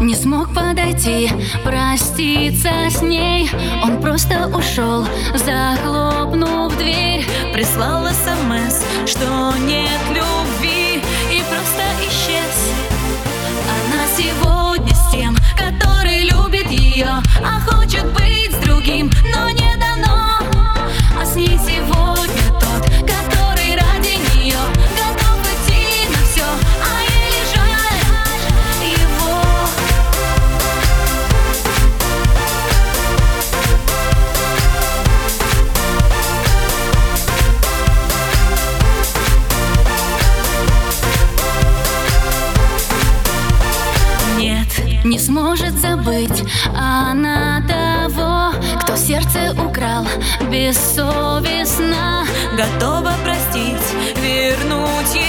Не смог подойти, проститься с ней. Он просто ушел, захлопнув дверь Прислал смс, что нет любви И просто исчез не сможет забыть она того, кто сердце украл бессовестно. Готова простить, вернуть ей